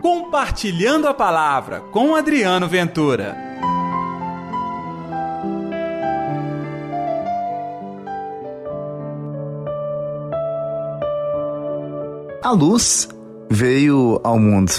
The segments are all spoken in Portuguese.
Compartilhando a Palavra com Adriano Ventura. A luz veio ao mundo.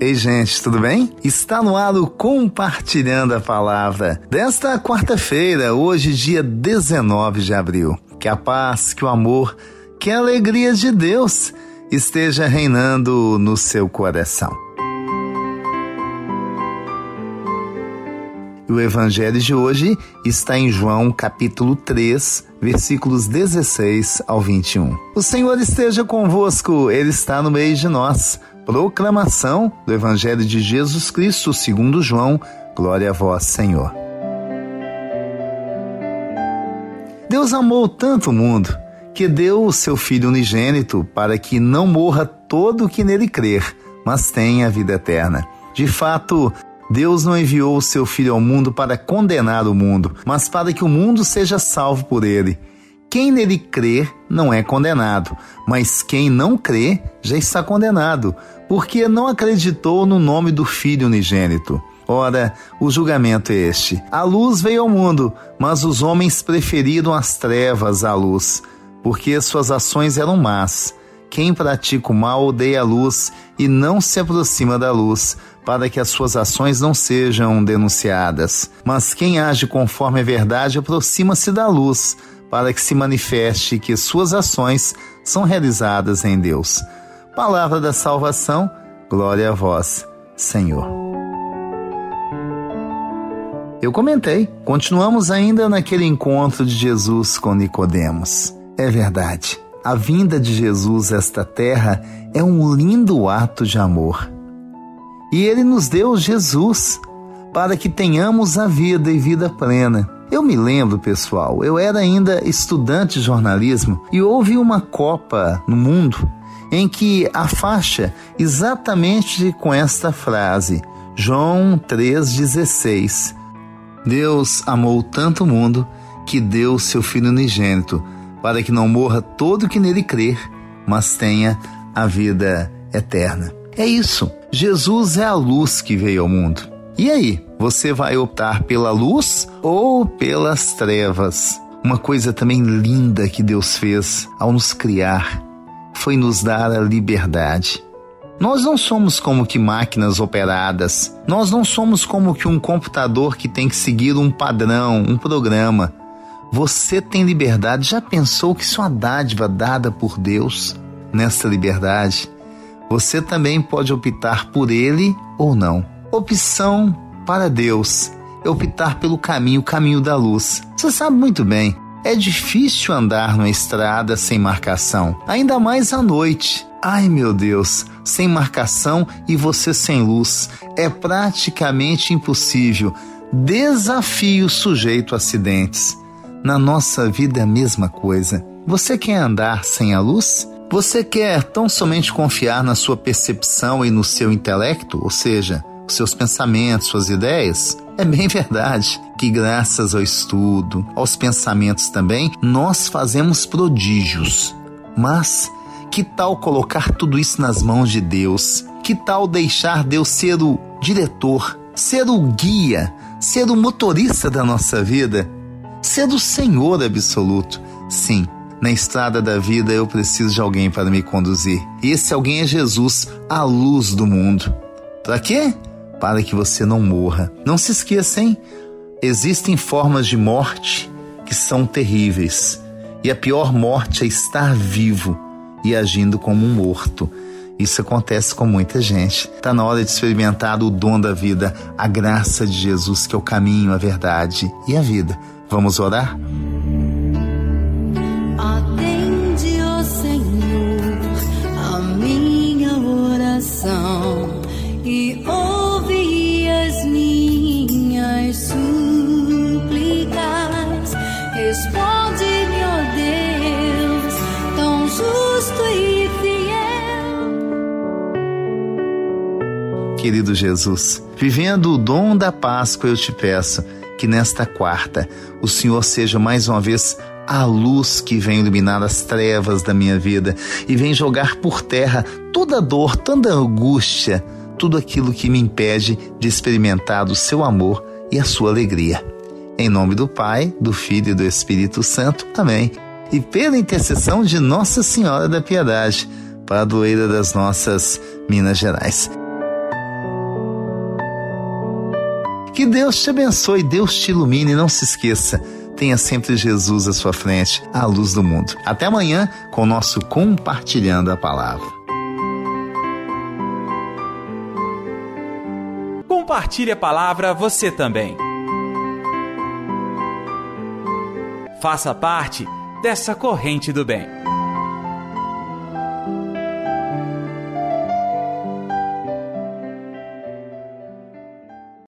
Ei, gente, tudo bem? Está no ar o Compartilhando a Palavra desta quarta-feira, hoje, dia 19 de abril. Que a paz, que o amor, que a alegria de Deus esteja reinando no seu coração. O evangelho de hoje está em João capítulo 3, versículos 16 ao 21. O Senhor esteja convosco, ele está no meio de nós. Proclamação do evangelho de Jesus Cristo, segundo João. Glória a vós, Senhor. Deus amou tanto o mundo que deu o seu Filho unigênito para que não morra todo o que nele crer, mas tenha a vida eterna. De fato, Deus não enviou o seu Filho ao mundo para condenar o mundo, mas para que o mundo seja salvo por ele. Quem nele crer não é condenado, mas quem não crê já está condenado, porque não acreditou no nome do Filho unigênito. Ora, o julgamento é este: a luz veio ao mundo, mas os homens preferiram as trevas à luz porque suas ações eram más. Quem pratica o mal odeia a luz e não se aproxima da luz, para que as suas ações não sejam denunciadas. Mas quem age conforme a verdade aproxima-se da luz, para que se manifeste que suas ações são realizadas em Deus. Palavra da salvação, glória a vós, Senhor. Eu comentei, continuamos ainda naquele encontro de Jesus com Nicodemos. É verdade. A vinda de Jesus a esta terra é um lindo ato de amor. E ele nos deu Jesus para que tenhamos a vida e vida plena. Eu me lembro, pessoal, eu era ainda estudante de jornalismo e houve uma Copa no mundo em que a faixa exatamente com esta frase, João 3,16. Deus amou tanto o mundo que deu seu Filho unigênito para que não morra todo que nele crer, mas tenha a vida eterna. É isso. Jesus é a luz que veio ao mundo. E aí, você vai optar pela luz ou pelas trevas? Uma coisa também linda que Deus fez ao nos criar foi nos dar a liberdade. Nós não somos como que máquinas operadas. Nós não somos como que um computador que tem que seguir um padrão, um programa. Você tem liberdade. Já pensou que isso é uma dádiva dada por Deus? Nessa liberdade, você também pode optar por Ele ou não. Opção para Deus é optar pelo caminho, o caminho da luz. Você sabe muito bem, é difícil andar numa estrada sem marcação, ainda mais à noite. Ai meu Deus, sem marcação e você sem luz. É praticamente impossível. Desafio sujeito a acidentes. Na nossa vida é a mesma coisa. Você quer andar sem a luz? Você quer tão somente confiar na sua percepção e no seu intelecto, ou seja, seus pensamentos, suas ideias? É bem verdade que, graças ao estudo, aos pensamentos também, nós fazemos prodígios. Mas que tal colocar tudo isso nas mãos de Deus? Que tal deixar Deus ser o diretor, ser o guia, ser o motorista da nossa vida? Ser do Senhor absoluto. Sim, na estrada da vida eu preciso de alguém para me conduzir. E esse alguém é Jesus, a luz do mundo. Para quê? Para que você não morra. Não se esqueça, hein? Existem formas de morte que são terríveis. E a pior morte é estar vivo e agindo como um morto. Isso acontece com muita gente. Está na hora de experimentar o dom da vida, a graça de Jesus, que é o caminho, a verdade e a vida. Vamos orar? Querido Jesus, vivendo o dom da Páscoa, eu te peço que nesta quarta o Senhor seja mais uma vez a luz que vem iluminar as trevas da minha vida e vem jogar por terra toda dor, toda angústia, tudo aquilo que me impede de experimentar o seu amor e a sua alegria. Em nome do Pai, do Filho e do Espírito Santo. Amém. E pela intercessão de Nossa Senhora da Piedade, padroeira das nossas Minas Gerais. Que Deus te abençoe, Deus te ilumine, não se esqueça. Tenha sempre Jesus à sua frente, a luz do mundo. Até amanhã com o nosso Compartilhando a Palavra. Compartilhe a palavra você também. Faça parte dessa corrente do bem.